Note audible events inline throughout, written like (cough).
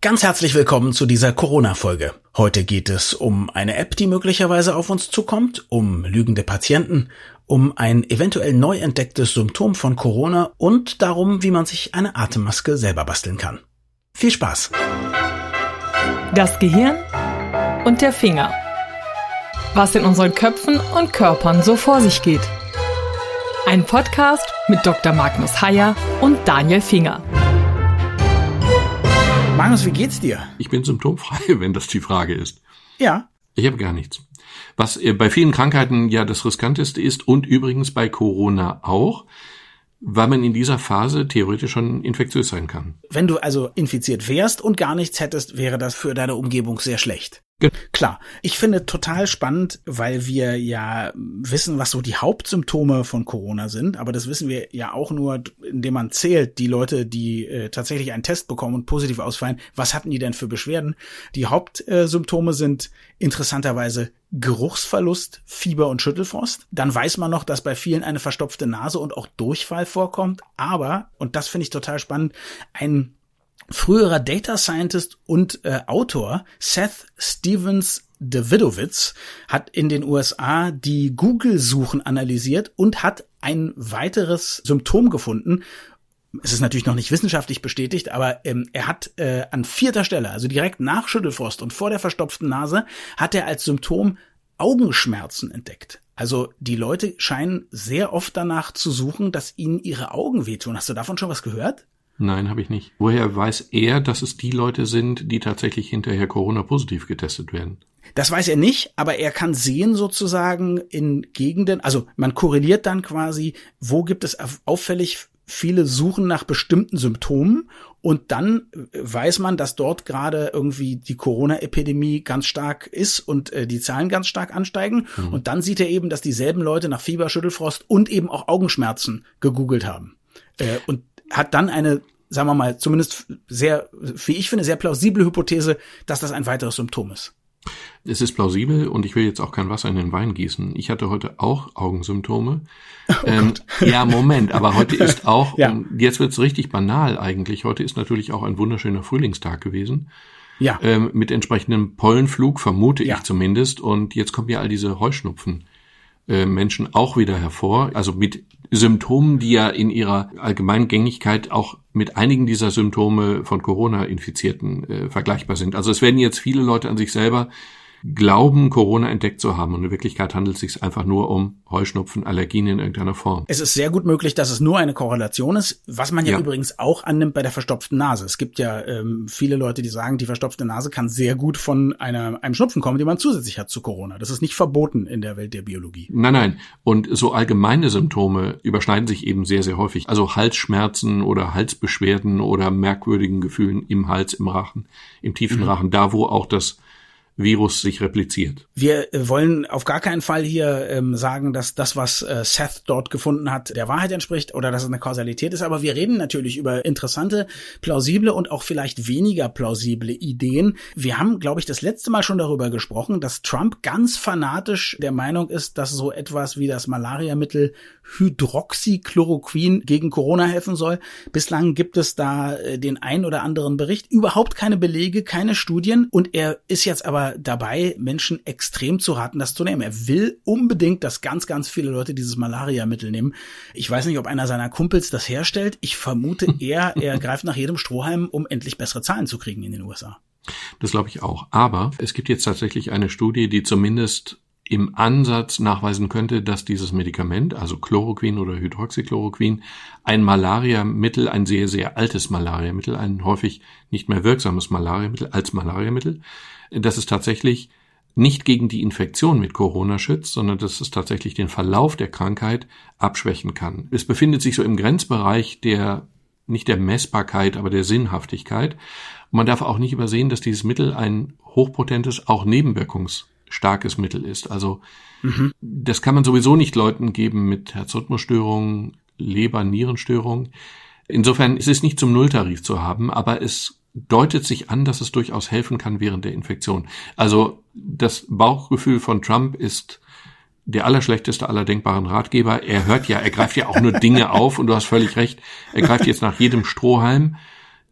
Ganz herzlich willkommen zu dieser Corona-Folge. Heute geht es um eine App, die möglicherweise auf uns zukommt, um lügende Patienten, um ein eventuell neu entdecktes Symptom von Corona und darum, wie man sich eine Atemmaske selber basteln kann. Viel Spaß! Das Gehirn und der Finger. Was in unseren Köpfen und Körpern so vor sich geht. Ein Podcast mit Dr. Magnus Heyer und Daniel Finger. Magnus, wie geht's dir? Ich bin symptomfrei, (laughs) wenn das die Frage ist. Ja. Ich habe gar nichts. Was äh, bei vielen Krankheiten ja das riskanteste ist und übrigens bei Corona auch, weil man in dieser Phase theoretisch schon infektiös sein kann. Wenn du also infiziert wärst und gar nichts hättest, wäre das für deine Umgebung sehr schlecht. Klar, ich finde total spannend, weil wir ja wissen, was so die Hauptsymptome von Corona sind, aber das wissen wir ja auch nur, indem man zählt, die Leute, die äh, tatsächlich einen Test bekommen und positiv ausfallen, was hatten die denn für Beschwerden? Die Hauptsymptome sind interessanterweise Geruchsverlust, Fieber und Schüttelfrost. Dann weiß man noch, dass bei vielen eine verstopfte Nase und auch Durchfall vorkommt, aber, und das finde ich total spannend, ein früherer Data Scientist und äh, Autor Seth Stevens Davidowitz hat in den USA die Google-Suchen analysiert und hat ein weiteres Symptom gefunden. Es ist natürlich noch nicht wissenschaftlich bestätigt, aber ähm, er hat äh, an vierter Stelle, also direkt nach Schüttelfrost und vor der verstopften Nase, hat er als Symptom Augenschmerzen entdeckt. Also die Leute scheinen sehr oft danach zu suchen, dass ihnen ihre Augen wehtun. Hast du davon schon was gehört? Nein, habe ich nicht. Woher weiß er, dass es die Leute sind, die tatsächlich hinterher Corona-positiv getestet werden? Das weiß er nicht, aber er kann sehen sozusagen in Gegenden, also man korreliert dann quasi, wo gibt es auffällig viele Suchen nach bestimmten Symptomen und dann weiß man, dass dort gerade irgendwie die Corona-Epidemie ganz stark ist und äh, die Zahlen ganz stark ansteigen. Mhm. Und dann sieht er eben, dass dieselben Leute nach Fieber, Schüttelfrost und eben auch Augenschmerzen gegoogelt haben. Äh, und hat dann eine, sagen wir mal, zumindest sehr, wie ich finde, sehr plausible Hypothese, dass das ein weiteres Symptom ist. Es ist plausibel und ich will jetzt auch kein Wasser in den Wein gießen. Ich hatte heute auch Augensymptome. (laughs) Oh ähm, ja, Moment, aber heute (laughs) ist auch, ja. jetzt wird's richtig banal eigentlich. Heute ist natürlich auch ein wunderschöner Frühlingstag gewesen. Ja. Ähm, mit entsprechendem Pollenflug, vermute ja. ich zumindest. Und jetzt kommen ja all diese Heuschnupfen. Äh, Menschen auch wieder hervor. Also mit Symptomen, die ja in ihrer Allgemeingängigkeit auch mit einigen dieser Symptome von Corona-Infizierten äh, vergleichbar sind. Also es werden jetzt viele Leute an sich selber glauben, Corona entdeckt zu haben. Und in Wirklichkeit handelt es sich einfach nur um Heuschnupfen, Allergien in irgendeiner Form. Es ist sehr gut möglich, dass es nur eine Korrelation ist, was man ja, ja. übrigens auch annimmt bei der verstopften Nase. Es gibt ja ähm, viele Leute, die sagen, die verstopfte Nase kann sehr gut von einer, einem Schnupfen kommen, den man zusätzlich hat zu Corona. Das ist nicht verboten in der Welt der Biologie. Nein, nein. Und so allgemeine Symptome überschneiden sich eben sehr, sehr häufig. Also Halsschmerzen oder Halsbeschwerden oder merkwürdigen Gefühlen im Hals, im Rachen, im tiefen mhm. Rachen, da wo auch das Virus sich repliziert. Wir äh, wollen auf gar keinen Fall hier ähm, sagen, dass das, was äh, Seth dort gefunden hat, der Wahrheit entspricht oder dass es eine Kausalität ist, aber wir reden natürlich über interessante, plausible und auch vielleicht weniger plausible Ideen. Wir haben, glaube ich, das letzte Mal schon darüber gesprochen, dass Trump ganz fanatisch der Meinung ist, dass so etwas wie das Malariamittel Hydroxychloroquin gegen Corona helfen soll. Bislang gibt es da äh, den ein oder anderen Bericht, überhaupt keine Belege, keine Studien und er ist jetzt aber dabei, Menschen extrem zu raten, das zu nehmen. Er will unbedingt, dass ganz, ganz viele Leute dieses Malaria-Mittel nehmen. Ich weiß nicht, ob einer seiner Kumpels das herstellt. Ich vermute (laughs) eher, er greift nach jedem Strohhalm, um endlich bessere Zahlen zu kriegen in den USA. Das glaube ich auch. Aber es gibt jetzt tatsächlich eine Studie, die zumindest im Ansatz nachweisen könnte, dass dieses Medikament, also Chloroquin oder Hydroxychloroquin, ein Malariamittel, ein sehr, sehr altes Malariamittel, ein häufig nicht mehr wirksames Malariamittel als Malariamittel, dass es tatsächlich nicht gegen die Infektion mit Corona schützt, sondern dass es tatsächlich den Verlauf der Krankheit abschwächen kann. Es befindet sich so im Grenzbereich der nicht der Messbarkeit, aber der Sinnhaftigkeit. Und man darf auch nicht übersehen, dass dieses Mittel ein hochpotentes, auch nebenwirkungsstarkes Mittel ist. Also mhm. das kann man sowieso nicht Leuten geben mit Herzrhythmusstörungen, Leber-Nierenstörungen. Insofern ist es nicht zum Nulltarif zu haben, aber es deutet sich an, dass es durchaus helfen kann während der Infektion. Also das Bauchgefühl von Trump ist der allerschlechteste aller denkbaren Ratgeber. Er hört ja, er greift ja auch nur Dinge (laughs) auf und du hast völlig recht, er greift jetzt nach jedem Strohhalm.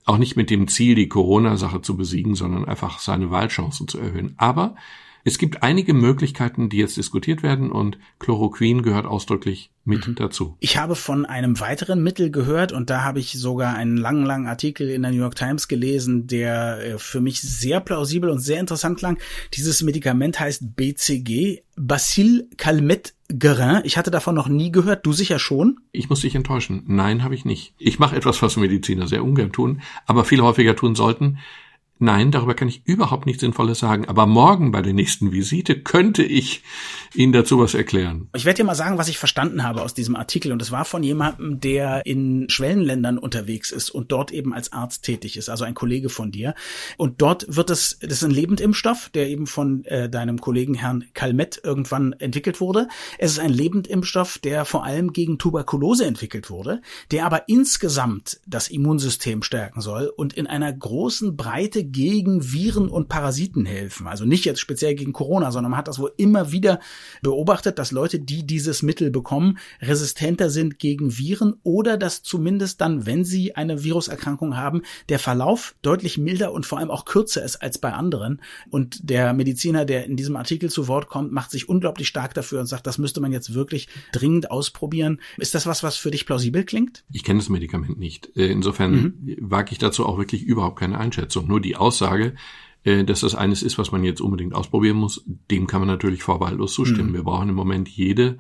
Auch nicht mit dem Ziel, die Corona-Sache zu besiegen, sondern einfach seine Wahlchancen zu erhöhen. Aber es gibt einige Möglichkeiten, die jetzt diskutiert werden und Chloroquin gehört ausdrücklich mit mhm. dazu. Ich habe von einem weiteren Mittel gehört und da habe ich sogar einen langen, langen Artikel in der New York Times gelesen, der äh, für mich sehr plausibel und sehr interessant klang. Dieses Medikament heißt BCG, Bacille Calmette Guerin. Ich hatte davon noch nie gehört. Du sicher schon? Ich muss dich enttäuschen. Nein, habe ich nicht. Ich mache etwas, was Mediziner sehr ungern tun, aber viel häufiger tun sollten. Nein, darüber kann ich überhaupt nichts Sinnvolles sagen. Aber morgen bei der nächsten Visite könnte ich Ihnen dazu was erklären. Ich werde dir mal sagen, was ich verstanden habe aus diesem Artikel. Und es war von jemandem, der in Schwellenländern unterwegs ist und dort eben als Arzt tätig ist, also ein Kollege von dir. Und dort wird es, das ist ein Lebendimpfstoff, der eben von äh, deinem Kollegen Herrn Calmet irgendwann entwickelt wurde. Es ist ein Lebendimpfstoff, der vor allem gegen Tuberkulose entwickelt wurde, der aber insgesamt das Immunsystem stärken soll und in einer großen Breite gegen Viren und Parasiten helfen. Also nicht jetzt speziell gegen Corona, sondern man hat das wohl immer wieder beobachtet, dass Leute, die dieses Mittel bekommen, resistenter sind gegen Viren oder dass zumindest dann, wenn sie eine Viruserkrankung haben, der Verlauf deutlich milder und vor allem auch kürzer ist als bei anderen. Und der Mediziner, der in diesem Artikel zu Wort kommt, macht sich unglaublich stark dafür und sagt, das müsste man jetzt wirklich dringend ausprobieren. Ist das was, was für dich plausibel klingt? Ich kenne das Medikament nicht. Äh, insofern mhm. wage ich dazu auch wirklich überhaupt keine Einschätzung. Nur die Aussage, äh, dass das eines ist, was man jetzt unbedingt ausprobieren muss, dem kann man natürlich vorbehaltlos zustimmen. Mhm. Wir brauchen im Moment jede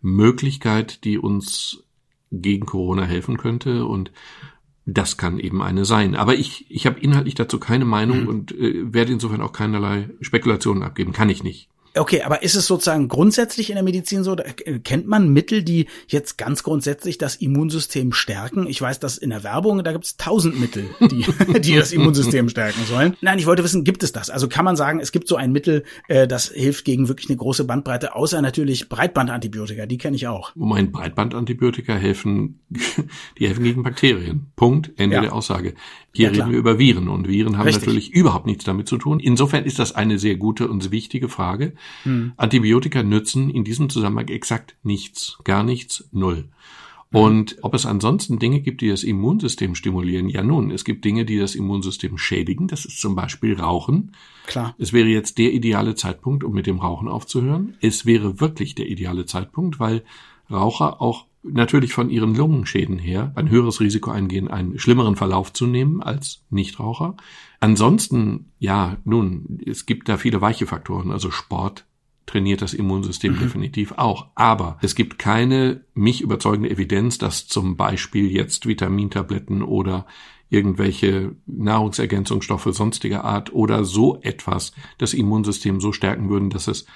Möglichkeit, die uns gegen Corona helfen könnte und das kann eben eine sein. Aber ich, ich habe inhaltlich dazu keine Meinung mhm. und äh, werde insofern auch keinerlei Spekulationen abgeben. Kann ich nicht. Okay, aber ist es sozusagen grundsätzlich in der Medizin so, kennt man Mittel, die jetzt ganz grundsätzlich das Immunsystem stärken? Ich weiß, dass in der Werbung, da gibt es tausend Mittel, die, (laughs) die das Immunsystem stärken sollen. Nein, ich wollte wissen, gibt es das? Also kann man sagen, es gibt so ein Mittel, äh, das hilft gegen wirklich eine große Bandbreite, außer natürlich Breitbandantibiotika, die kenne ich auch. Moment, Breitbandantibiotika helfen, (laughs) die helfen gegen Bakterien. Punkt, Ende ja. der Aussage. Hier ja, reden wir über Viren und Viren haben Richtig. natürlich überhaupt nichts damit zu tun. Insofern ist das eine sehr gute und wichtige Frage. Hm. Antibiotika nützen in diesem Zusammenhang exakt nichts, gar nichts, null. Hm. Und ob es ansonsten Dinge gibt, die das Immunsystem stimulieren, ja nun, es gibt Dinge, die das Immunsystem schädigen. Das ist zum Beispiel Rauchen. Klar. Es wäre jetzt der ideale Zeitpunkt, um mit dem Rauchen aufzuhören. Es wäre wirklich der ideale Zeitpunkt, weil Raucher auch natürlich von ihren Lungenschäden her ein höheres Risiko eingehen, einen schlimmeren Verlauf zu nehmen als Nichtraucher. Ansonsten, ja, nun, es gibt da viele weiche Faktoren, also Sport trainiert das Immunsystem mhm. definitiv auch. Aber es gibt keine mich überzeugende Evidenz, dass zum Beispiel jetzt Vitamintabletten oder irgendwelche Nahrungsergänzungsstoffe sonstiger Art oder so etwas das Immunsystem so stärken würden, dass es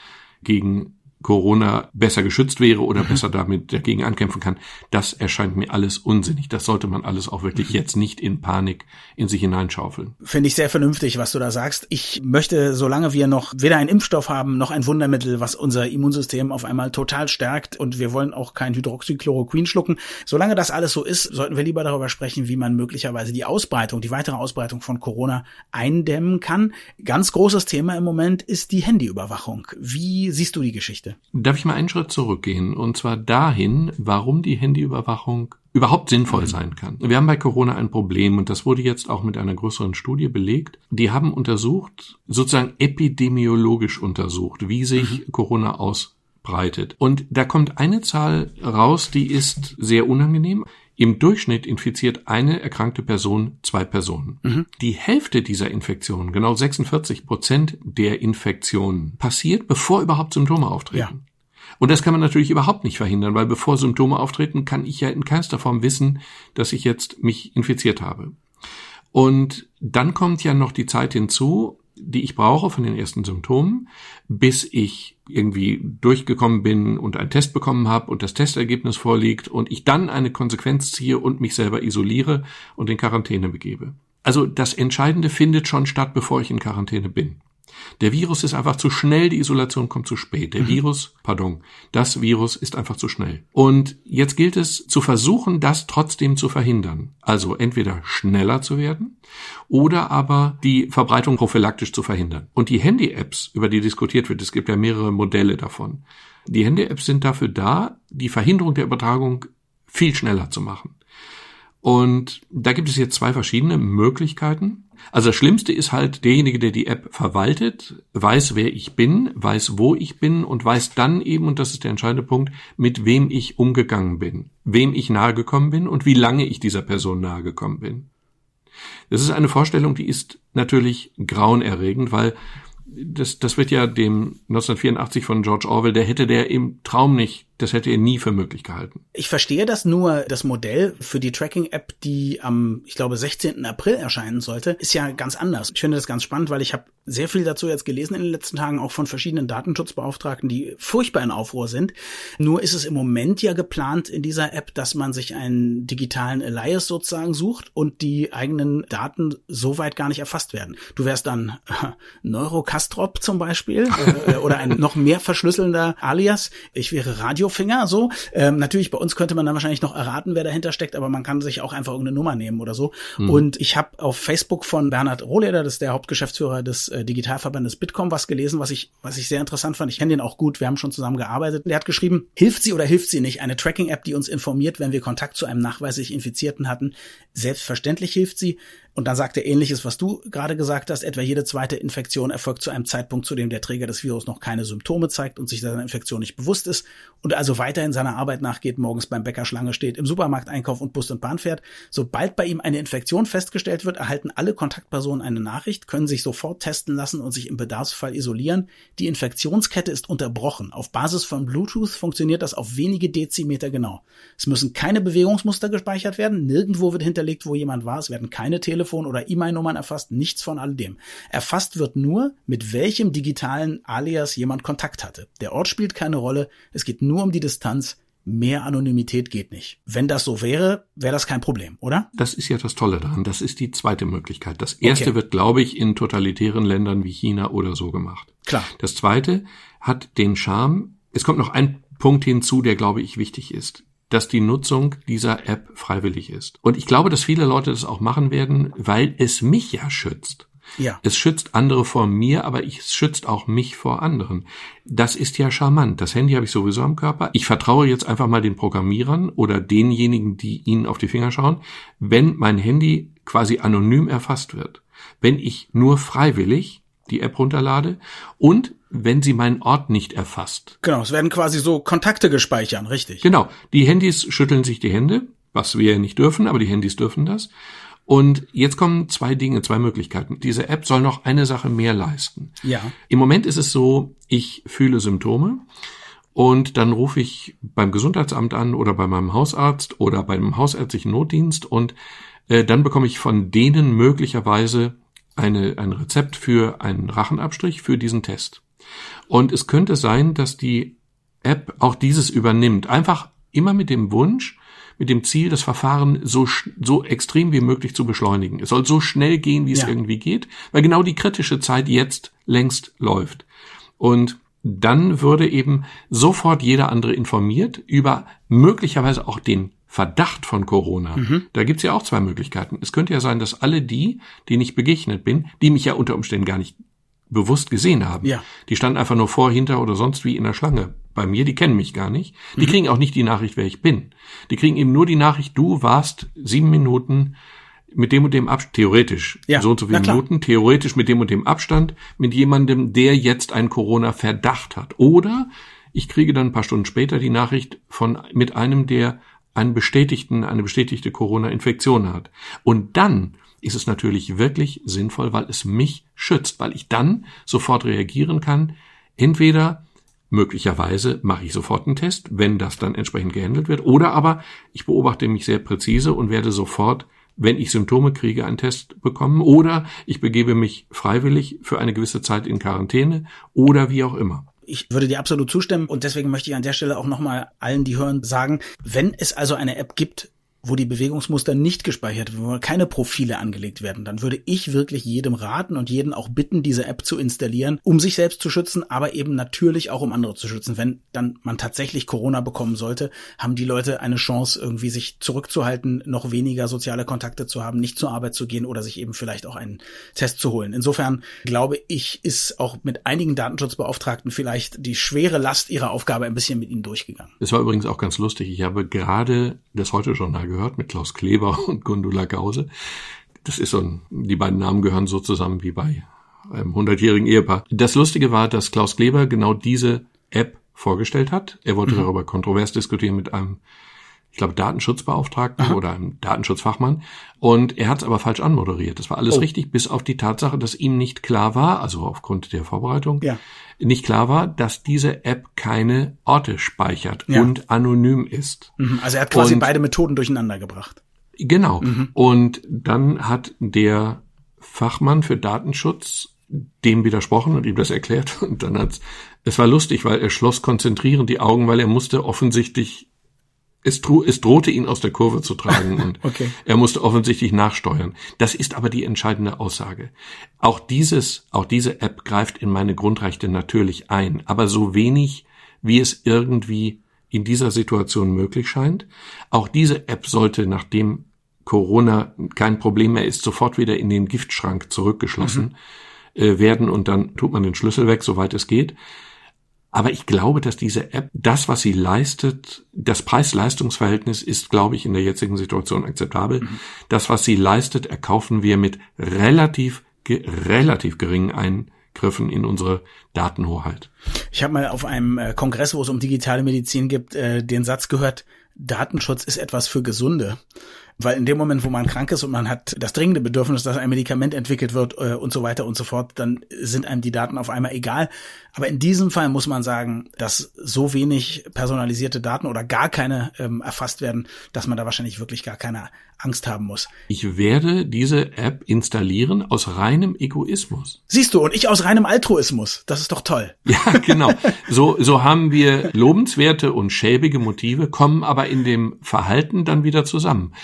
gegen Corona besser geschützt wäre oder mhm. besser damit dagegen ankämpfen kann, das erscheint mir alles unsinnig. Das sollte man alles auch wirklich mhm. jetzt nicht in Panik in sich hineinschaufeln. Finde ich sehr vernünftig, was du da sagst. Ich möchte, solange wir noch weder einen Impfstoff haben, noch ein Wundermittel, was unser Immunsystem auf einmal total stärkt und wir wollen auch kein Hydroxychloroquin schlucken. Solange das alles so ist, sollten wir lieber darüber sprechen, wie man möglicherweise die Ausbreitung, die weitere Ausbreitung von Corona eindämmen kann. Ganz großes Thema im Moment ist die Handyüberwachung. Wie siehst du die Geschichte? Geschichte. Darf ich mal einen Schritt zurückgehen? Und zwar dahin, warum die Handyüberwachung überhaupt sinnvoll mhm. sein kann. Wir haben bei Corona ein Problem und das wurde jetzt auch mit einer größeren Studie belegt. Die haben untersucht, sozusagen epidemiologisch untersucht, wie sich mhm. Corona ausbreitet. Und da kommt eine Zahl raus, die ist sehr unangenehm. Im Durchschnitt infiziert eine erkrankte Person zwei Personen. Mhm. Die Hälfte dieser Infektionen, genau 46 Prozent der Infektionen, passiert, bevor überhaupt Symptome auftreten. Ja. Und das kann man natürlich überhaupt nicht verhindern, weil bevor Symptome auftreten, kann ich ja in keinster Form wissen, dass ich jetzt mich infiziert habe. Und dann kommt ja noch die Zeit hinzu, die ich brauche von den ersten Symptomen, bis ich irgendwie durchgekommen bin und einen Test bekommen habe und das Testergebnis vorliegt und ich dann eine Konsequenz ziehe und mich selber isoliere und in Quarantäne begebe. Also das Entscheidende findet schon statt, bevor ich in Quarantäne bin. Der Virus ist einfach zu schnell, die Isolation kommt zu spät. Der mhm. Virus, pardon, das Virus ist einfach zu schnell. Und jetzt gilt es zu versuchen, das trotzdem zu verhindern. Also entweder schneller zu werden oder aber die Verbreitung prophylaktisch zu verhindern. Und die Handy-Apps, über die diskutiert wird, es gibt ja mehrere Modelle davon. Die Handy-Apps sind dafür da, die Verhinderung der Übertragung viel schneller zu machen. Und da gibt es jetzt zwei verschiedene Möglichkeiten. Also das Schlimmste ist halt derjenige, der die App verwaltet, weiß, wer ich bin, weiß, wo ich bin und weiß dann eben, und das ist der entscheidende Punkt, mit wem ich umgegangen bin, wem ich nahegekommen bin und wie lange ich dieser Person nahegekommen bin. Das ist eine Vorstellung, die ist natürlich grauenerregend, weil das, das wird ja dem 1984 von George Orwell, der hätte der im Traum nicht das hätte er nie für möglich gehalten. Ich verstehe das nur, das Modell für die Tracking-App, die am, ich glaube, 16. April erscheinen sollte, ist ja ganz anders. Ich finde das ganz spannend, weil ich habe sehr viel dazu jetzt gelesen in den letzten Tagen, auch von verschiedenen Datenschutzbeauftragten, die furchtbar in Aufruhr sind. Nur ist es im Moment ja geplant in dieser App, dass man sich einen digitalen Alias sozusagen sucht und die eigenen Daten so weit gar nicht erfasst werden. Du wärst dann äh, Neurocastrop zum Beispiel äh, oder ein noch mehr verschlüsselnder Alias. Ich wäre Radio Radiofinger, so. Ähm, natürlich, bei uns könnte man dann wahrscheinlich noch erraten, wer dahinter steckt, aber man kann sich auch einfach irgendeine Nummer nehmen oder so. Mhm. Und ich habe auf Facebook von Bernhard Rohleder, das ist der Hauptgeschäftsführer des äh, Digitalverbandes Bitkom, was gelesen, was ich, was ich sehr interessant fand. Ich kenne den auch gut, wir haben schon zusammen gearbeitet. Der hat geschrieben, hilft sie oder hilft sie nicht? Eine Tracking-App, die uns informiert, wenn wir Kontakt zu einem nachweislich Infizierten hatten. Selbstverständlich hilft sie. Und dann sagt er ähnliches, was du gerade gesagt hast, etwa jede zweite Infektion erfolgt zu einem Zeitpunkt, zu dem der Träger des Virus noch keine Symptome zeigt und sich seiner Infektion nicht bewusst ist und also weiterhin seiner Arbeit nachgeht, morgens beim Bäcker Schlange steht, im Supermarkt einkauft und Bus und Bahn fährt. Sobald bei ihm eine Infektion festgestellt wird, erhalten alle Kontaktpersonen eine Nachricht, können sich sofort testen lassen und sich im Bedarfsfall isolieren. Die Infektionskette ist unterbrochen. Auf Basis von Bluetooth funktioniert das auf wenige Dezimeter genau. Es müssen keine Bewegungsmuster gespeichert werden, nirgendwo wird hinterlegt, wo jemand war, es werden keine Telefone Telefon oder E-Mail-Nummern erfasst, nichts von all dem. Erfasst wird nur, mit welchem digitalen Alias jemand Kontakt hatte. Der Ort spielt keine Rolle, es geht nur um die Distanz, Mehr Anonymität geht nicht. Wenn das so wäre, wäre das kein Problem, oder? Das ist ja das Tolle daran. Das ist die zweite Möglichkeit. Das erste okay. wird, glaube ich, in totalitären Ländern wie China oder so gemacht. Klar. Das zweite hat den Charme. Es kommt noch ein Punkt hinzu, der, glaube ich, wichtig ist dass die Nutzung dieser App freiwillig ist. Und ich glaube, dass viele Leute das auch machen werden, weil es mich ja schützt. Ja. Es schützt andere vor mir, aber es schützt auch mich vor anderen. Das ist ja charmant. Das Handy habe ich sowieso am Körper. Ich vertraue jetzt einfach mal den Programmierern oder denjenigen, die ihnen auf die Finger schauen, wenn mein Handy quasi anonym erfasst wird. Wenn ich nur freiwillig die App runterlade und wenn sie meinen Ort nicht erfasst. Genau, es werden quasi so Kontakte gespeichert, richtig. Genau, die Handys schütteln sich die Hände, was wir ja nicht dürfen, aber die Handys dürfen das. Und jetzt kommen zwei Dinge, zwei Möglichkeiten. Diese App soll noch eine Sache mehr leisten. Ja. Im Moment ist es so, ich fühle Symptome und dann rufe ich beim Gesundheitsamt an oder bei meinem Hausarzt oder beim hausärztlichen Notdienst und äh, dann bekomme ich von denen möglicherweise eine, ein Rezept für einen Rachenabstrich für diesen Test. Und es könnte sein, dass die App auch dieses übernimmt. Einfach immer mit dem Wunsch, mit dem Ziel, das Verfahren so, so extrem wie möglich zu beschleunigen. Es soll so schnell gehen, wie es ja. irgendwie geht, weil genau die kritische Zeit jetzt längst läuft. Und dann würde eben sofort jeder andere informiert über möglicherweise auch den Verdacht von Corona. Mhm. Da gibt's ja auch zwei Möglichkeiten. Es könnte ja sein, dass alle die, denen ich begegnet bin, die mich ja unter Umständen gar nicht bewusst gesehen haben. Ja. Die standen einfach nur vor, hinter oder sonst wie in der Schlange bei mir, die kennen mich gar nicht. Die mhm. kriegen auch nicht die Nachricht, wer ich bin. Die kriegen eben nur die Nachricht, du warst sieben Minuten mit dem und dem Abstand, theoretisch, ja, so und so viele Minuten, theoretisch mit dem und dem Abstand, mit jemandem, der jetzt einen Corona-Verdacht hat. Oder ich kriege dann ein paar Stunden später die Nachricht von, mit einem, der einen bestätigten, eine bestätigte Corona-Infektion hat. Und dann ist es natürlich wirklich sinnvoll, weil es mich schützt, weil ich dann sofort reagieren kann. Entweder möglicherweise mache ich sofort einen Test, wenn das dann entsprechend gehandelt wird, oder aber ich beobachte mich sehr präzise und werde sofort, wenn ich Symptome kriege, einen Test bekommen, oder ich begebe mich freiwillig für eine gewisse Zeit in Quarantäne oder wie auch immer. Ich würde dir absolut zustimmen und deswegen möchte ich an der Stelle auch nochmal allen, die hören, sagen, wenn es also eine App gibt, wo die Bewegungsmuster nicht gespeichert werden, wo keine Profile angelegt werden, dann würde ich wirklich jedem raten und jeden auch bitten, diese App zu installieren, um sich selbst zu schützen, aber eben natürlich auch um andere zu schützen. Wenn dann man tatsächlich Corona bekommen sollte, haben die Leute eine Chance, irgendwie sich zurückzuhalten, noch weniger soziale Kontakte zu haben, nicht zur Arbeit zu gehen oder sich eben vielleicht auch einen Test zu holen. Insofern glaube ich, ist auch mit einigen Datenschutzbeauftragten vielleicht die schwere Last ihrer Aufgabe ein bisschen mit ihnen durchgegangen. Es war übrigens auch ganz lustig. Ich habe gerade das heute Journal gehört gehört, mit Klaus Kleber (laughs) und Gundula Gause. Das ist so ein, die beiden Namen gehören so zusammen wie bei einem hundertjährigen Ehepaar. Das Lustige war, dass Klaus Kleber genau diese App vorgestellt hat. Er wollte mhm. darüber kontrovers diskutieren mit einem ich glaube, Datenschutzbeauftragten Aha. oder einem Datenschutzfachmann. Und er hat es aber falsch anmoderiert. Das war alles oh. richtig, bis auf die Tatsache, dass ihm nicht klar war, also aufgrund der Vorbereitung, ja. nicht klar war, dass diese App keine Orte speichert ja. und anonym ist. Mhm. Also er hat quasi und, beide Methoden durcheinander gebracht. Genau. Mhm. Und dann hat der Fachmann für Datenschutz dem widersprochen und ihm das erklärt. (laughs) Und dann hat's, es war lustig, weil er schloss konzentrierend die Augen, weil er musste offensichtlich es, es drohte ihn aus der Kurve zu tragen (laughs) und okay. er musste offensichtlich nachsteuern. Das ist aber die entscheidende Aussage. Auch dieses, auch diese App greift in meine Grundrechte natürlich ein, aber so wenig, wie es irgendwie in dieser Situation möglich scheint. Auch diese App sollte, nachdem Corona kein Problem mehr ist, sofort wieder in den Giftschrank zurückgeschlossen mhm. äh, werden und dann tut man den Schlüssel weg, soweit es geht. Aber ich glaube, dass diese App, das, was sie leistet, das Preis-Leistungs-Verhältnis ist, glaube ich, in der jetzigen Situation akzeptabel. Mhm. Das, was sie leistet, erkaufen wir mit relativ, relativ geringen Eingriffen in unsere Datenhoheit. Ich habe mal auf einem äh, Kongress, wo es um digitale Medizin gibt, äh, den Satz gehört, Datenschutz ist etwas für Gesunde. Weil in dem Moment, wo man krank ist und man hat das dringende Bedürfnis, dass ein Medikament entwickelt wird äh, und so weiter und so fort, dann sind einem die Daten auf einmal egal. Aber in diesem Fall muss man sagen, dass so wenig personalisierte Daten oder gar keine ähm, erfasst werden, dass man da wahrscheinlich wirklich gar keine Angst haben muss. Ich werde diese App installieren aus reinem Egoismus. Siehst du, und ich aus reinem Altruismus. Das ist doch toll. (laughs) Ja, genau. So, so haben wir lobenswerte und schäbige Motive, kommen aber in dem Verhalten dann wieder zusammen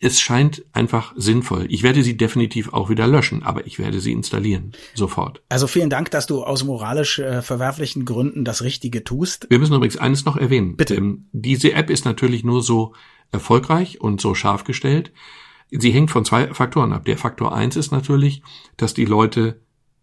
es scheint einfach sinnvoll. Ich werde sie definitiv auch wieder löschen, aber ich werde sie installieren. Sofort. Also vielen Dank, dass du aus moralisch äh, verwerflichen Gründen das Richtige tust. Wir müssen übrigens eines noch erwähnen. Bitte. Ähm, diese App ist natürlich nur so erfolgreich und so scharf gestellt. Sie hängt von zwei Faktoren ab. Der Faktor eins ist natürlich, dass die Leute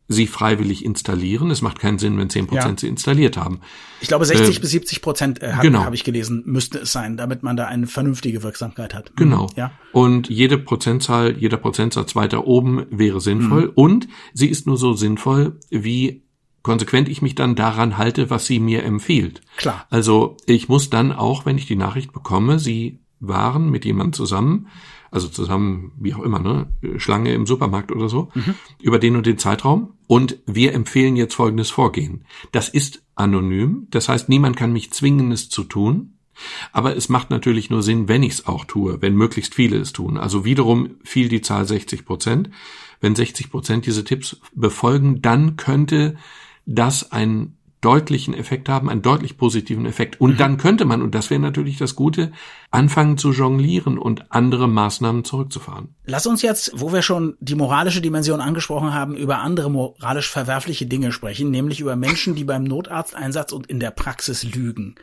sie freiwillig installieren. Es macht keinen Sinn, wenn zehn Prozent ja. sie installiert haben. Ich glaube, 60 äh, bis 70 Prozent äh, genau. habe ich gelesen, müsste es sein, damit man da eine vernünftige Wirksamkeit hat. Mhm. Genau. Ja. Und jede Prozentzahl, jeder Prozentsatz weiter oben wäre sinnvoll. Mhm. Und sie ist nur so sinnvoll, wie konsequent ich mich dann daran halte, was sie mir empfiehlt. Klar. Also ich muss dann auch, wenn ich die Nachricht bekomme, sie waren mit jemandem zusammen, also zusammen, wie auch immer, ne, Schlange im Supermarkt oder so, mhm. über den und den Zeitraum. Und wir empfehlen jetzt folgendes Vorgehen. Das ist anonym, das heißt, niemand kann mich zwingen, es zu tun. Aber es macht natürlich nur Sinn, wenn ich es auch tue, wenn möglichst viele es tun. Also wiederum fiel die Zahl 60 Prozent. Wenn 60 Prozent diese Tipps befolgen, dann könnte das ein deutlichen Effekt haben, einen deutlich positiven Effekt. Und mhm. dann könnte man, und das wäre natürlich das Gute, anfangen zu jonglieren und andere Maßnahmen zurückzufahren. Lass uns jetzt, wo wir schon die moralische Dimension angesprochen haben, über andere moralisch verwerfliche Dinge sprechen, nämlich über Menschen, die beim Notarzteinsatz und in der Praxis lügen.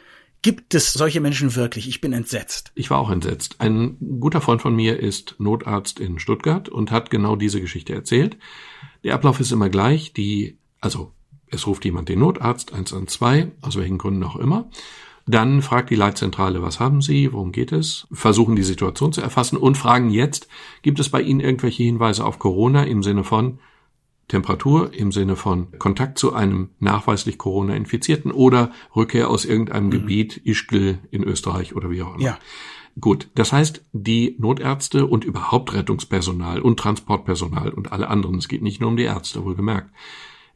Gibt es solche Menschen wirklich? Ich bin entsetzt. Ich war auch entsetzt. Ein guter Freund von mir ist Notarzt in Stuttgart und hat genau diese Geschichte erzählt. Der Ablauf ist immer gleich. Die, also es ruft jemand den Notarzt 112, aus welchen Gründen auch immer. Dann fragt die Leitzentrale, was haben Sie, worum geht es, versuchen die Situation zu erfassen und fragen jetzt, gibt es bei Ihnen irgendwelche Hinweise auf Corona im Sinne von Temperatur, im Sinne von Kontakt zu einem nachweislich Corona-Infizierten oder Rückkehr aus irgendeinem mhm. Gebiet, Ischgl in Österreich oder wie auch immer. Ja. Gut, das heißt, die Notärzte und überhaupt Rettungspersonal und Transportpersonal und alle anderen, es geht nicht nur um die Ärzte, wohlgemerkt,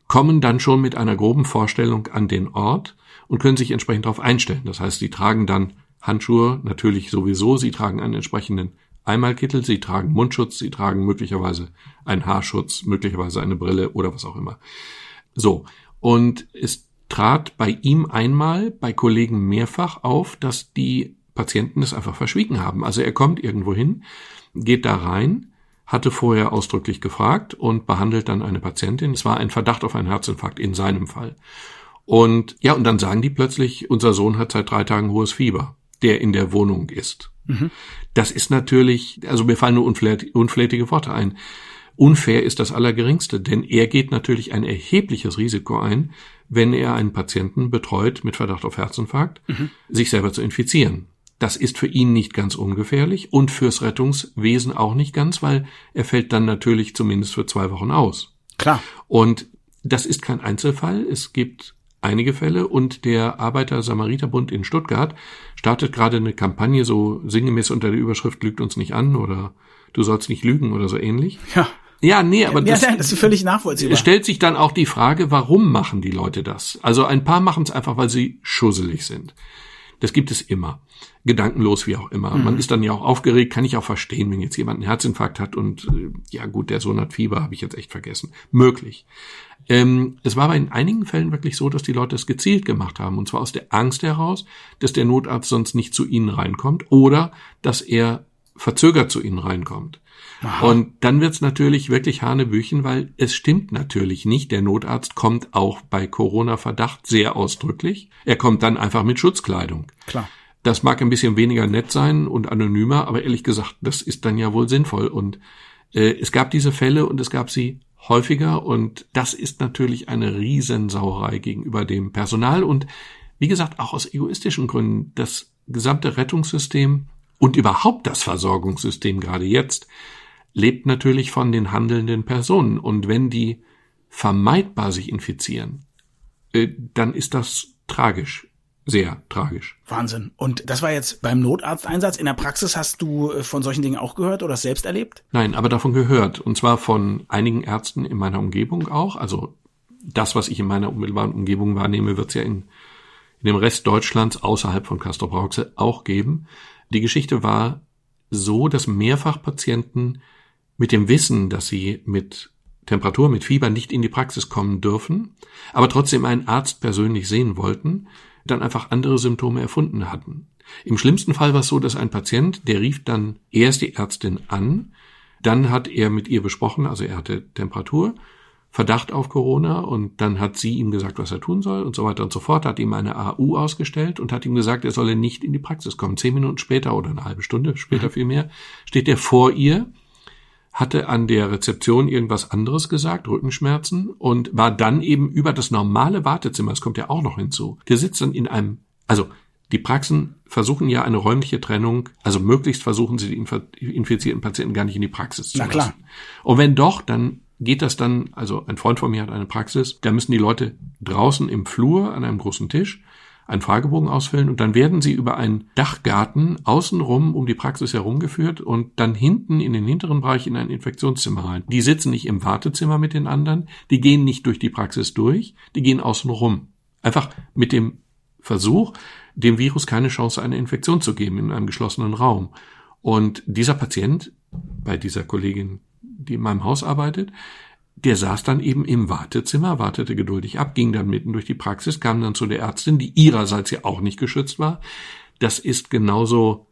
kommen dann schon mit einer groben Vorstellung an den Ort und können sich entsprechend darauf einstellen. Das heißt, sie tragen dann Handschuhe, natürlich sowieso, sie tragen einen entsprechenden Einmalkittel, sie tragen Mundschutz, sie tragen möglicherweise einen Haarschutz, möglicherweise eine Brille oder was auch immer. So, und es trat bei ihm einmal, bei Kollegen mehrfach auf, dass die Patienten es einfach verschwiegen haben. Also er kommt irgendwo hin, geht da rein, hatte vorher ausdrücklich gefragt und behandelt dann eine Patientin. Es war ein Verdacht auf einen Herzinfarkt in seinem Fall. Und ja, und dann sagen die plötzlich, unser Sohn hat seit drei Tagen hohes Fieber, der in der Wohnung ist. Mhm. Das ist natürlich, also mir fallen nur unflätige Worte ein. Unfair ist das Allergeringste, denn er geht natürlich ein erhebliches Risiko ein, wenn er einen Patienten betreut mit Verdacht auf Herzinfarkt, mhm. sich selber zu infizieren. Das ist für ihn nicht ganz ungefährlich und fürs Rettungswesen auch nicht ganz, weil er fällt dann natürlich zumindest für zwei Wochen aus. Klar. Und das ist kein Einzelfall. Es gibt einige Fälle und der Arbeiter-Samariter-Bund in Stuttgart startet gerade eine Kampagne so sinngemäß unter der Überschrift Lügt uns nicht an oder Du sollst nicht lügen oder so ähnlich. Ja. Ja, nee, aber ja, das, das ist völlig nachvollziehbar. stellt sich dann auch die Frage, warum machen die Leute das? Also ein paar machen es einfach, weil sie schusselig sind. Das gibt es immer. Gedankenlos wie auch immer. Mhm. Man ist dann ja auch aufgeregt, kann ich auch verstehen, wenn jetzt jemand einen Herzinfarkt hat und äh, ja gut, der Sohn hat Fieber, habe ich jetzt echt vergessen. Möglich. Ähm, es war aber in einigen Fällen wirklich so, dass die Leute es gezielt gemacht haben. Und zwar aus der Angst heraus, dass der Notarzt sonst nicht zu ihnen reinkommt oder dass er verzögert zu ihnen reinkommt. Aha. Und dann wird's natürlich wirklich Hanebüchen, weil es stimmt natürlich nicht. Der Notarzt kommt auch bei Corona-Verdacht sehr ausdrücklich. Er kommt dann einfach mit Schutzkleidung. Klar. Das mag ein bisschen weniger nett sein und anonymer, aber ehrlich gesagt, das ist dann ja wohl sinnvoll. Und äh, es gab diese Fälle und es gab sie häufiger und das ist natürlich eine Riesensauerei gegenüber dem Personal und wie gesagt, auch aus egoistischen Gründen. Das gesamte Rettungssystem und überhaupt das Versorgungssystem gerade jetzt lebt natürlich von den handelnden Personen. Und wenn die vermeidbar sich infizieren, äh, dann ist das tragisch. Sehr tragisch. Wahnsinn. Und das war jetzt beim Notarzteinsatz. In der Praxis hast du äh, von solchen Dingen auch gehört oder selbst erlebt? Nein, aber davon gehört. Und zwar von einigen Ärzten in meiner Umgebung auch. Also das, was ich in meiner unmittelbaren Umgebung wahrnehme, wird es ja in, in dem Rest Deutschlands außerhalb von Castor Brauxel auch geben. Die Geschichte war so, dass mehrfach Patienten mit dem Wissen, dass sie mit Temperatur, mit Fieber nicht in die Praxis kommen dürfen, aber trotzdem einen Arzt persönlich sehen wollten, dann einfach andere Symptome erfunden hatten. Im schlimmsten Fall war es so, dass ein Patient, der rief dann erst die Ärztin an, dann hat er mit ihr besprochen, also er hatte Temperatur, Verdacht auf Corona und dann hat sie ihm gesagt, was er tun soll und so weiter und so fort, hat ihm eine AU ausgestellt und hat ihm gesagt, er solle nicht in die Praxis kommen. Zehn Minuten später oder eine halbe Stunde später mhm. vielmehr steht er vor ihr, hatte an der Rezeption irgendwas anderes gesagt, Rückenschmerzen und war dann eben über das normale Wartezimmer, das kommt ja auch noch hinzu. Der sitzt dann in einem, also die Praxen versuchen ja eine räumliche Trennung, also möglichst versuchen sie die infizierten Patienten gar nicht in die Praxis zu Na lassen. Klar. Und wenn doch, dann geht das dann, also ein Freund von mir hat eine Praxis, da müssen die Leute draußen im Flur an einem großen Tisch einen Fragebogen ausfüllen und dann werden sie über einen Dachgarten außenrum um die Praxis herumgeführt und dann hinten in den hinteren Bereich in ein Infektionszimmer rein. Die sitzen nicht im Wartezimmer mit den anderen, die gehen nicht durch die Praxis durch, die gehen außen rum. Einfach mit dem Versuch, dem Virus keine Chance, eine Infektion zu geben in einem geschlossenen Raum. Und dieser Patient bei dieser Kollegin die in meinem Haus arbeitet, der saß dann eben im Wartezimmer, wartete geduldig ab, ging dann mitten durch die Praxis, kam dann zu der Ärztin, die ihrerseits ja auch nicht geschützt war. Das ist genauso,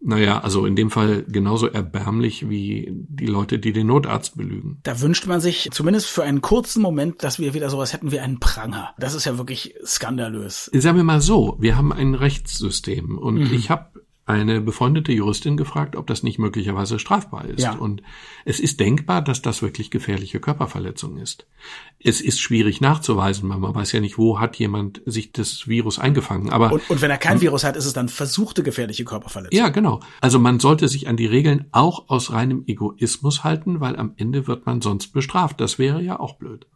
naja, also in dem Fall genauso erbärmlich wie die Leute, die den Notarzt belügen. Da wünscht man sich zumindest für einen kurzen Moment, dass wir wieder sowas hätten wie einen Pranger. Das ist ja wirklich skandalös. Sagen wir mal so, wir haben ein Rechtssystem und mhm. ich habe eine befreundete Juristin gefragt, ob das nicht möglicherweise strafbar ist. Ja. Und es ist denkbar, dass das wirklich gefährliche Körperverletzung ist. Es ist schwierig nachzuweisen, weil man weiß ja nicht, wo hat jemand sich das Virus eingefangen. Aber und, und wenn er kein Virus hat, ist es dann versuchte gefährliche Körperverletzung. Ja, genau. Also man sollte sich an die Regeln auch aus reinem Egoismus halten, weil am Ende wird man sonst bestraft. Das wäre ja auch blöd.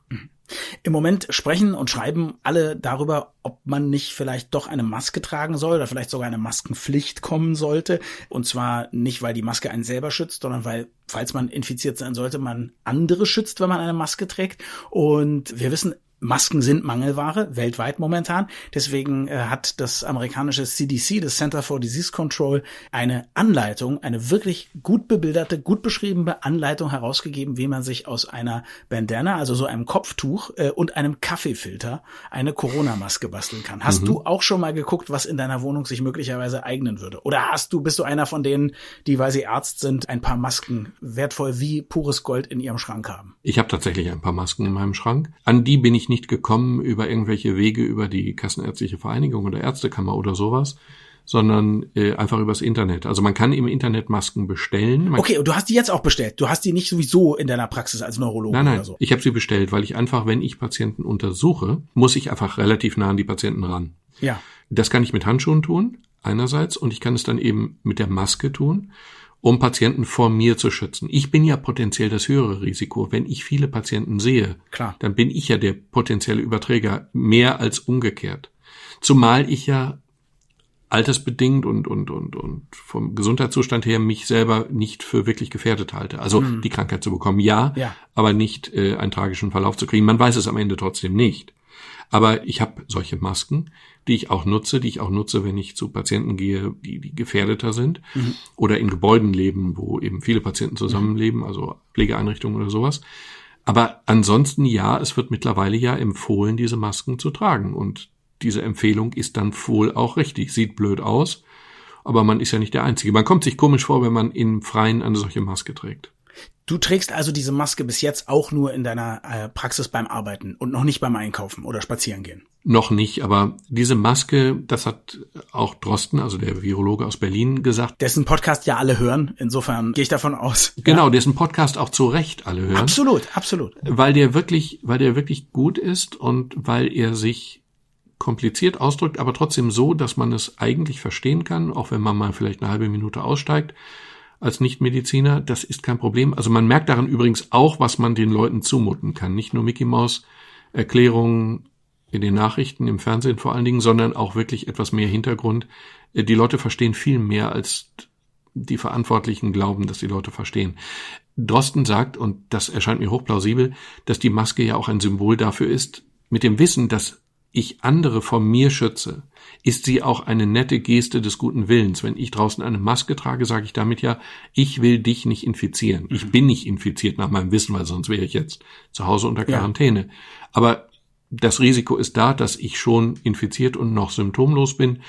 Im Moment sprechen und schreiben alle darüber, ob man nicht vielleicht doch eine Maske tragen soll oder vielleicht sogar eine Maskenpflicht kommen sollte. Und zwar nicht, weil die Maske einen selber schützt, sondern weil, falls man infiziert sein sollte, man andere schützt, wenn man eine Maske trägt. Und wir wissen, Masken sind Mangelware weltweit momentan. Deswegen äh, hat das amerikanische CDC, das Center for Disease Control, eine Anleitung, eine wirklich gut bebilderte, gut beschriebene Anleitung herausgegeben, wie man sich aus einer Bandana, also so einem Kopftuch äh, und einem Kaffeefilter eine Corona-Maske basteln kann. Hast mhm. du auch schon mal geguckt, was in deiner Wohnung sich möglicherweise eignen würde? Oder hast du, bist du einer von denen, die, weil sie Arzt sind, ein paar Masken wertvoll wie pures Gold in ihrem Schrank haben? Ich habe tatsächlich ein paar Masken in meinem Schrank. An die bin ich nicht gekommen über irgendwelche Wege über die Kassenärztliche Vereinigung oder Ärztekammer oder sowas, sondern äh, einfach übers Internet. Also man kann im Internet Masken bestellen. Man okay, und du hast die jetzt auch bestellt. Du hast die nicht sowieso in deiner Praxis als Neurologe nein, nein, oder so. Ich habe sie bestellt, weil ich einfach, wenn ich Patienten untersuche, muss ich einfach relativ nah an die Patienten ran. Ja. Das kann ich mit Handschuhen tun, einerseits, und ich kann es dann eben mit der Maske tun, um Patienten vor mir zu schützen. Ich bin ja potenziell das höhere Risiko. Wenn ich viele Patienten sehe, Klar. dann bin ich ja der potenzielle Überträger, mehr als umgekehrt. Zumal ich ja altersbedingt und, und, und, und vom Gesundheitszustand her mich selber nicht für wirklich gefährdet halte. Also die Krankheit zu bekommen, ja, Ja. aber nicht äh, einen tragischen Verlauf zu kriegen. Man weiß es am Ende trotzdem nicht. Aber ich habe solche Masken, die ich auch nutze, die ich auch nutze, wenn ich zu Patienten gehe, die, die gefährdeter sind oder in Gebäuden leben, wo eben viele Patienten zusammenleben, also Pflegeeinrichtungen oder sowas. Aber ansonsten ja, es wird mittlerweile ja empfohlen, diese Masken zu tragen. Und diese Empfehlung ist dann wohl auch richtig. Sieht blöd aus, aber man ist ja nicht der Einzige. Man kommt sich komisch vor, wenn man im Freien eine solche Maske trägt. Du trägst also diese Maske bis jetzt auch nur in deiner äh, Praxis beim Arbeiten und noch nicht beim Einkaufen oder Spazierengehen. Noch nicht, aber diese Maske, das hat auch Drosten, also der Virologe aus Berlin, gesagt. Dessen Podcast ja alle hören. Insofern gehe ich davon aus. (laughs) Genau, dessen Podcast auch zu Recht alle hören. Absolut, absolut. Weil der wirklich, weil der wirklich gut ist und weil er sich kompliziert ausdrückt, aber trotzdem so, dass man es eigentlich verstehen kann, auch wenn man mal vielleicht eine halbe Minute aussteigt als Nichtmediziner, das ist kein Problem. Also man merkt daran übrigens auch, was man den Leuten zumuten kann. Nicht nur Mickey Maus Erklärungen in den Nachrichten, im Fernsehen vor allen Dingen, sondern auch wirklich etwas mehr Hintergrund. Die Leute verstehen viel mehr, als die Verantwortlichen glauben, dass die Leute verstehen. Drosten sagt, und das erscheint mir hochplausibel, dass die Maske ja auch ein Symbol dafür ist, mit dem Wissen, dass ich andere vor mir schütze, ist sie auch eine nette Geste des guten Willens. Wenn ich draußen eine Maske trage, sage ich damit ja, ich will dich nicht infizieren. Ich bin nicht infiziert nach meinem Wissen, weil sonst wäre ich jetzt zu Hause unter Ja. Quarantäne. Aber das Risiko ist da, dass ich schon infiziert und noch symptomlos bin.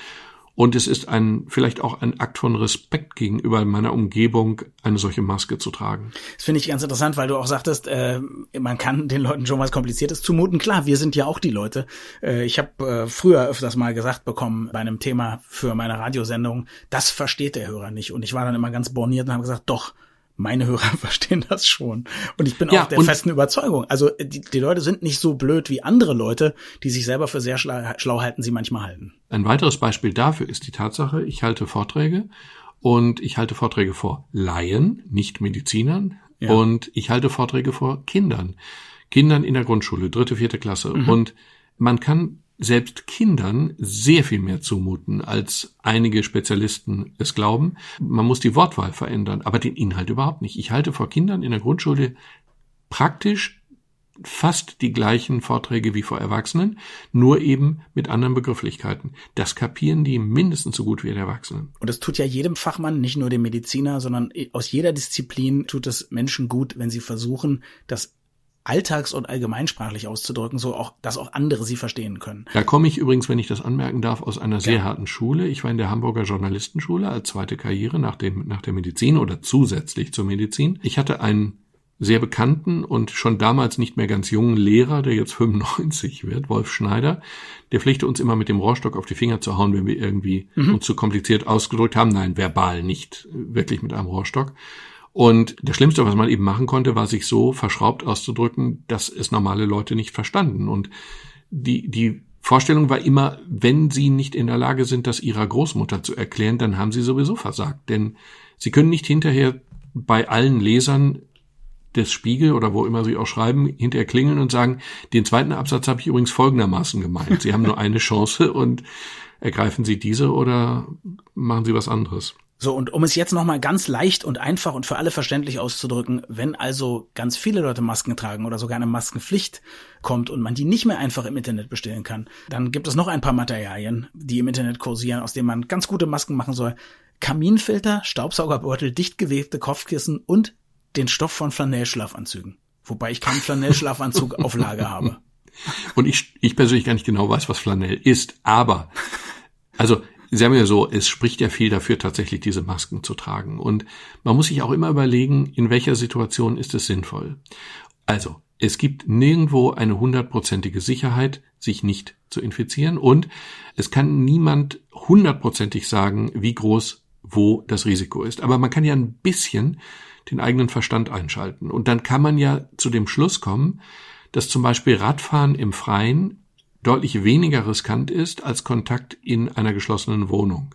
Und es ist ein, vielleicht auch ein Akt von Respekt gegenüber meiner Umgebung, eine solche Maske zu tragen. Das finde ich ganz interessant, weil du auch sagtest, äh, man kann den Leuten schon was Kompliziertes zumuten. Klar, wir sind ja auch die Leute. Äh, ich habe äh, früher öfters mal gesagt bekommen bei einem Thema für meine Radiosendung, das versteht der Hörer nicht. Und ich war dann immer ganz borniert und habe gesagt, doch, meine Hörer (laughs) verstehen das schon. Und ich bin Ja, auch der festen Überzeugung. Also die, die Leute sind nicht so blöd wie andere Leute, die sich selber für sehr schlau, schlau halten, sie manchmal halten. Ein weiteres Beispiel dafür ist die Tatsache, ich halte Vorträge und ich halte Vorträge vor Laien, nicht Medizinern, Ja. und ich halte Vorträge vor Kindern. Kindern in der Grundschule, dritte, vierte Klasse. Und man kann selbst Kindern sehr viel mehr zumuten, als einige Spezialisten es glauben. Man muss die Wortwahl verändern, aber den Inhalt überhaupt nicht. Ich halte vor Kindern in der Grundschule praktisch fast die gleichen Vorträge wie vor Erwachsenen, nur eben mit anderen Begrifflichkeiten. Das kapieren die mindestens so gut wie die Erwachsenen. Und es tut ja jedem Fachmann, nicht nur dem Mediziner, sondern aus jeder Disziplin tut es Menschen gut, wenn sie versuchen, das alltags- und allgemeinsprachlich auszudrücken, so auch, dass auch andere sie verstehen können. Da komme ich übrigens, wenn ich das anmerken darf, aus einer sehr Ja. harten Schule. Ich war in der Hamburger Journalistenschule als zweite Karriere nach dem, nach der Medizin oder zusätzlich zur Medizin. Ich hatte einen sehr bekannten und schon damals nicht mehr ganz jungen Lehrer, der jetzt (laughs) 95 wird, Wolf Schneider, der pflegte uns immer mit dem Rohrstock auf die Finger zu hauen, wenn wir irgendwie uns zu kompliziert ausgedrückt haben. Nein, verbal nicht, äh, wirklich mit einem Rohrstock. Und das Schlimmste, was man eben machen konnte, war sich so verschraubt auszudrücken, dass es normale Leute nicht verstanden. Und die, die Vorstellung war immer, wenn sie nicht in der Lage sind, das ihrer Großmutter zu erklären, dann haben sie sowieso versagt. Denn sie können nicht hinterher bei allen Lesern des Spiegel oder wo immer sie auch schreiben, hinterher klingeln und sagen, den zweiten Absatz habe ich übrigens folgendermaßen gemeint. Sie haben nur eine Chance und ergreifen Sie diese oder machen Sie was anderes. So, und um es jetzt nochmal ganz leicht und einfach und für alle verständlich auszudrücken, wenn also ganz viele Leute Masken tragen oder sogar eine Maskenpflicht kommt und man die nicht mehr einfach im Internet bestellen kann, dann gibt es noch ein paar Materialien, die im Internet kursieren, aus denen man ganz gute Masken machen soll. Kaminfilter, Staubsaugerbeutel, dicht gewebte Kopfkissen und den Stoff von Flanellschlafanzügen. Wobei ich keinen Flanellschlafanzug (laughs) auf Lager habe. Und ich, ich persönlich gar nicht genau weiß, was Flanell ist, aber also sagen wir so, es spricht ja viel dafür, tatsächlich diese Masken zu tragen. Und man muss sich auch immer überlegen, in welcher Situation ist es sinnvoll. Also, Es gibt nirgendwo eine hundertprozentige Sicherheit, sich nicht zu infizieren und es kann niemand hundertprozentig sagen, wie groß wo das Risiko ist. Aber man kann ja ein bisschen den eigenen Verstand einschalten und dann kann man ja zu dem Schluss kommen, dass zum Beispiel Radfahren im Freien deutlich weniger riskant ist als Kontakt in einer geschlossenen Wohnung.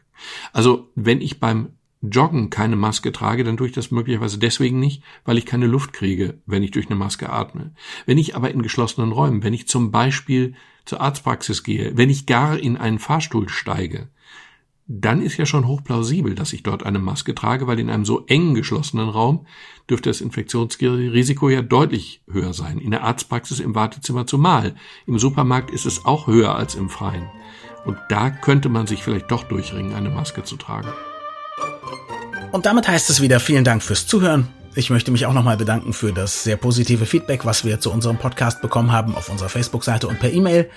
Also wenn ich beim Joggen keine Maske trage, dann tue ich das möglicherweise deswegen nicht, weil ich keine Luft kriege, wenn ich durch eine Maske atme. Wenn ich aber in geschlossenen Räumen, wenn ich zum Beispiel zur Arztpraxis gehe, wenn ich gar in einen Fahrstuhl steige, dann ist ja schon hochplausibel, dass ich dort eine Maske trage, weil in einem so eng geschlossenen Raum dürfte das Infektionsrisiko ja deutlich höher sein. In der Arztpraxis im Wartezimmer zumal. Im Supermarkt ist es auch höher als im Freien. Und da könnte man sich vielleicht doch durchringen, eine Maske zu tragen. Und damit heißt es wieder vielen Dank fürs Zuhören. Ich möchte mich auch nochmal bedanken für das sehr positive Feedback, was wir zu unserem Podcast bekommen haben auf unserer Facebook-Seite und per E-Mail.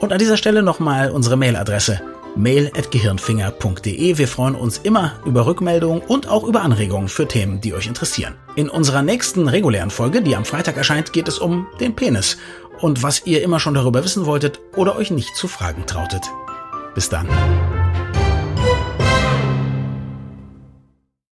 Und an dieser Stelle nochmal unsere Mailadresse mail.gehirnfinger.de. Wir freuen uns immer über Rückmeldungen und auch über Anregungen für Themen, die euch interessieren. In unserer nächsten regulären Folge, die am Freitag erscheint, geht es um den Penis und was ihr immer schon darüber wissen wolltet oder euch nicht zu fragen trautet. Bis dann.